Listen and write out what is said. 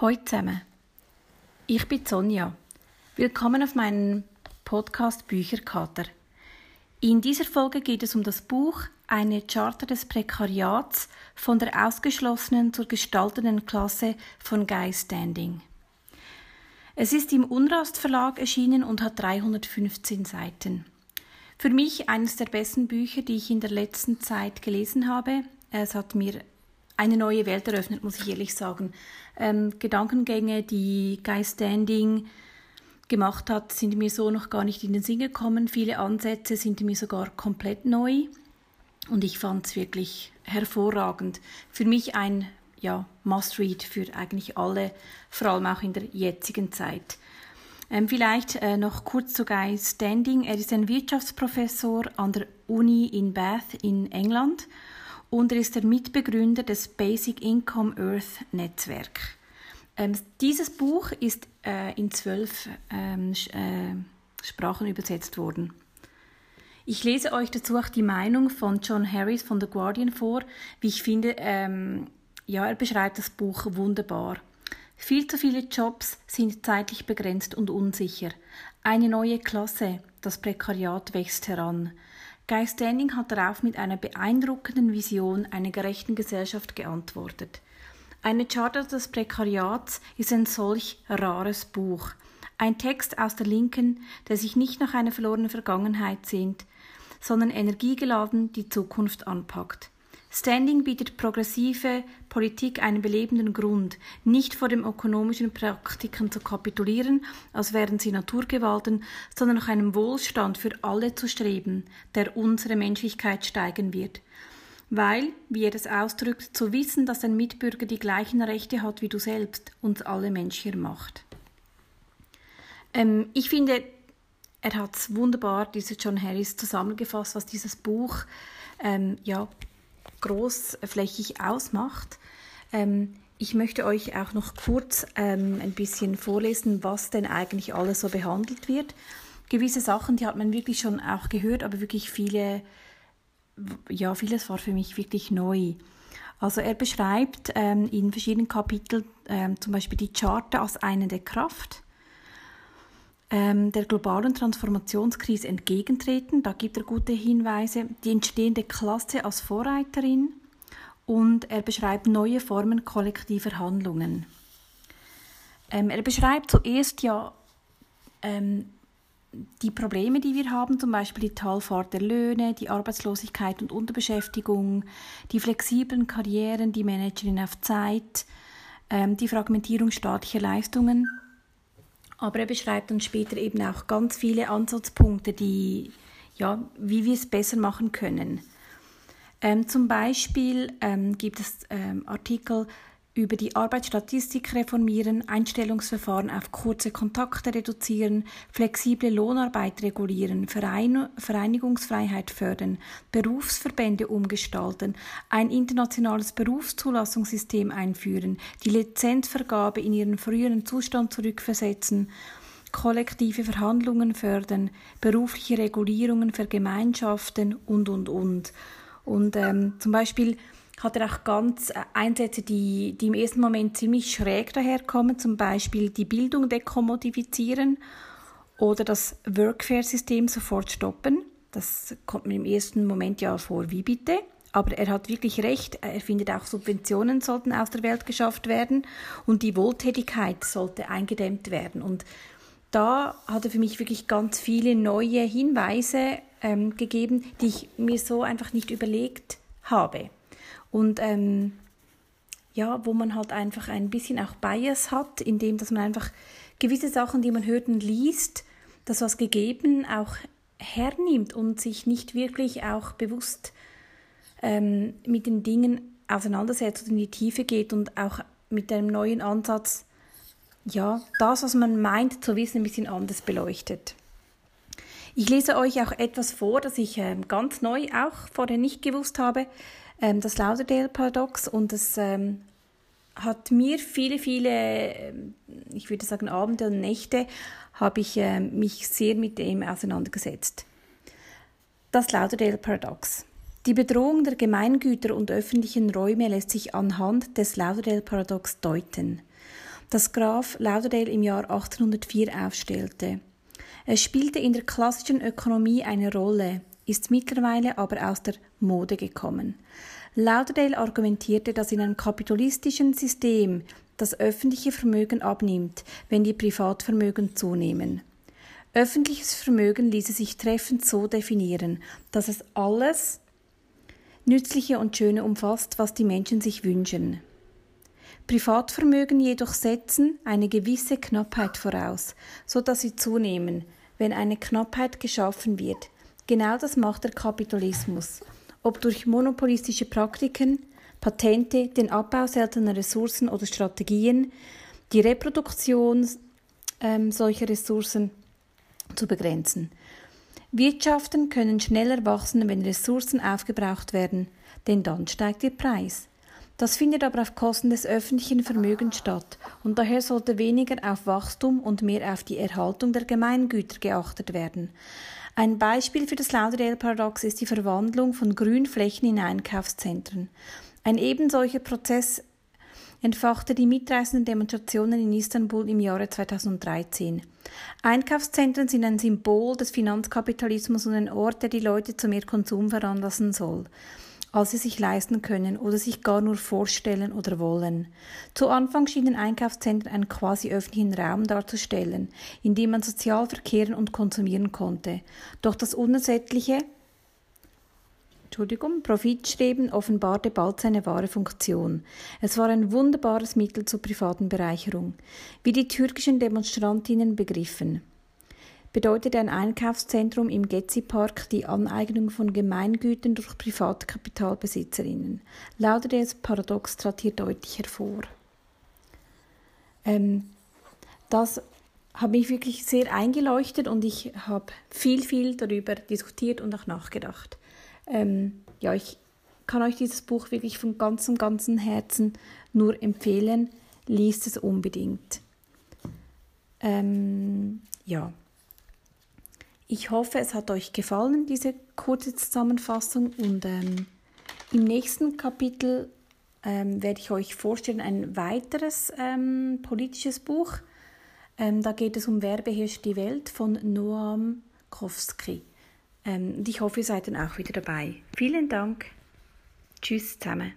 Hallo zusammen, ich bin Sonja. Willkommen auf meinem Podcast Bücherkater. In dieser Folge geht es um das Buch Eine Charta des Prekariats von der ausgeschlossenen zur gestaltenden Klasse von Guy Standing. Es ist im Unrast Verlag erschienen und hat 315 Seiten. Für mich eines der besten Bücher, die ich in der letzten Zeit gelesen habe. Es hat mir eine neue Welt eröffnet, muss ich ehrlich sagen. Ähm, Gedankengänge, die Guy Standing gemacht hat, sind mir so noch gar nicht in den Sinn gekommen. Viele Ansätze sind mir sogar komplett neu und ich fand es wirklich hervorragend. Für mich ein ja, Must-Read für eigentlich alle, vor allem auch in der jetzigen Zeit. Ähm, vielleicht äh, noch kurz zu Guy Standing. Er ist ein Wirtschaftsprofessor an der Uni in Bath in England und er ist der Mitbegründer des Basic Income Earth Netzwerk. Ähm, dieses Buch ist äh, in zwölf ähm, äh, Sprachen übersetzt worden. Ich lese euch dazu auch die Meinung von John Harris von The Guardian vor. Wie ich finde, ähm, ja, er beschreibt das Buch wunderbar. Viel zu viele Jobs sind zeitlich begrenzt und unsicher. Eine neue Klasse, das Prekariat wächst heran. Guy Standing hat darauf mit einer beeindruckenden Vision einer gerechten Gesellschaft geantwortet. Eine Charta des Prekariats ist ein solch rares Buch. Ein Text aus der Linken, der sich nicht nach einer verlorenen Vergangenheit sehnt, sondern energiegeladen die Zukunft anpackt. Standing bietet progressive Politik einen belebenden Grund, nicht vor den ökonomischen Praktiken zu kapitulieren, als wären sie Naturgewalten, sondern nach einem Wohlstand für alle zu streben, der unsere Menschlichkeit steigen wird. Weil, wie er es ausdrückt, zu wissen, dass ein Mitbürger die gleichen Rechte hat wie du selbst, uns alle menschlicher macht. Ähm, ich finde, er hat es wunderbar, dieser John Harris, zusammengefasst, was dieses Buch ähm, ja, großflächig ausmacht. Ähm, ich möchte euch auch noch kurz ähm, ein bisschen vorlesen, was denn eigentlich alles so behandelt wird. Gewisse Sachen, die hat man wirklich schon auch gehört, aber wirklich viele, ja, vieles war für mich wirklich neu. Also er beschreibt ähm, in verschiedenen Kapiteln ähm, zum Beispiel die Charta als eine der Kraft, der globalen Transformationskrise entgegentreten. Da gibt er gute Hinweise. Die entstehende Klasse als Vorreiterin und er beschreibt neue Formen kollektiver Handlungen. Ähm, er beschreibt zuerst ja ähm, die Probleme, die wir haben, zum Beispiel die Talfahrt der Löhne, die Arbeitslosigkeit und Unterbeschäftigung, die flexiblen Karrieren, die Managerin auf Zeit, ähm, die Fragmentierung staatlicher Leistungen aber er beschreibt dann später eben auch ganz viele Ansatzpunkte, die, ja, wie wir es besser machen können. Ähm, zum Beispiel ähm, gibt es ähm, Artikel über die Arbeitsstatistik reformieren, Einstellungsverfahren auf kurze Kontakte reduzieren, flexible Lohnarbeit regulieren, Verein Vereinigungsfreiheit fördern, Berufsverbände umgestalten, ein internationales Berufszulassungssystem einführen, die Lizenzvergabe in ihren früheren Zustand zurückversetzen, kollektive Verhandlungen fördern, berufliche Regulierungen vergemeinschaften und, und, und. Und ähm, zum Beispiel hat er auch ganz äh, Einsätze, die, die im ersten Moment ziemlich schräg daherkommen, zum Beispiel die Bildung dekommodifizieren oder das Workfare-System sofort stoppen. Das kommt mir im ersten Moment ja vor, wie bitte? Aber er hat wirklich recht. Er findet auch Subventionen sollten aus der Welt geschafft werden und die Wohltätigkeit sollte eingedämmt werden. Und da hat er für mich wirklich ganz viele neue Hinweise ähm, gegeben, die ich mir so einfach nicht überlegt habe. Und ähm, ja, wo man halt einfach ein bisschen auch Bias hat, indem dass man einfach gewisse Sachen, die man hört und liest, das was gegeben auch hernimmt und sich nicht wirklich auch bewusst ähm, mit den Dingen auseinandersetzt und in die Tiefe geht und auch mit einem neuen Ansatz, ja, das, was man meint zu wissen, ein bisschen anders beleuchtet. Ich lese euch auch etwas vor, das ich ähm, ganz neu auch vorher nicht gewusst habe ähm, das Lauderdale-Paradox und das ähm, hat mir viele, viele, ähm, ich würde sagen Abende und Nächte, habe ich äh, mich sehr mit dem auseinandergesetzt. Das Lauderdale-Paradox. Die Bedrohung der Gemeingüter und öffentlichen Räume lässt sich anhand des Lauderdale-Paradox deuten. das Graf Lauderdale im Jahr 1804 aufstellte. Es spielte in der klassischen Ökonomie eine Rolle, ist mittlerweile aber aus der Mode gekommen. Lauderdale argumentierte, dass in einem kapitalistischen System das öffentliche Vermögen abnimmt, wenn die Privatvermögen zunehmen. Öffentliches Vermögen ließe sich treffend so definieren, dass es alles Nützliche und Schöne umfasst, was die Menschen sich wünschen. Privatvermögen jedoch setzen eine gewisse Knappheit voraus, so dass sie zunehmen, wenn eine Knappheit geschaffen wird. Genau das macht der Kapitalismus. Ob durch monopolistische Praktiken, Patente, den Abbau seltener Ressourcen oder Strategien, die Reproduktion ähm, solcher Ressourcen zu begrenzen. Wirtschaften können schneller wachsen, wenn Ressourcen aufgebraucht werden, denn dann steigt der Preis. Das findet aber auf Kosten des öffentlichen Vermögens statt, und daher sollte weniger auf Wachstum und mehr auf die Erhaltung der Gemeingüter geachtet werden. Ein Beispiel für das Lauderdale-Paradox ist die Verwandlung von Grünflächen in Einkaufszentren. Ein ebensolcher Prozess entfachte die mitreißenden Demonstrationen in Istanbul im Jahre 2013. Einkaufszentren sind ein Symbol des Finanzkapitalismus und ein Ort, der die Leute zu mehr Konsum veranlassen soll als sie sich leisten können oder sich gar nur vorstellen oder wollen. Zu Anfang schienen Einkaufszentren einen quasi öffentlichen Raum darzustellen, in dem man sozial verkehren und konsumieren konnte. Doch das unersättliche Entschuldigung, Profitstreben offenbarte bald seine wahre Funktion. Es war ein wunderbares Mittel zur privaten Bereicherung, wie die türkischen Demonstrantinnen begriffen bedeutet ein Einkaufszentrum im Gezi-Park die Aneignung von Gemeingütern durch Privatkapitalbesitzerinnen. Lauderdales Paradox trat hier deutlich hervor. Ähm, das hat mich wirklich sehr eingeleuchtet und ich habe viel, viel darüber diskutiert und auch nachgedacht. Ähm, ja, ich kann euch dieses Buch wirklich von ganzem, ganzem Herzen nur empfehlen. Liest es unbedingt. Ähm, ja. Ich hoffe, es hat euch gefallen, diese kurze Zusammenfassung. Und ähm, im nächsten Kapitel ähm, werde ich euch vorstellen ein weiteres ähm, politisches Buch. Ähm, da geht es um Wer beherrscht die Welt von Noam Kowski. Ähm, und ich hoffe, ihr seid dann auch wieder dabei. Vielen Dank. Tschüss zusammen.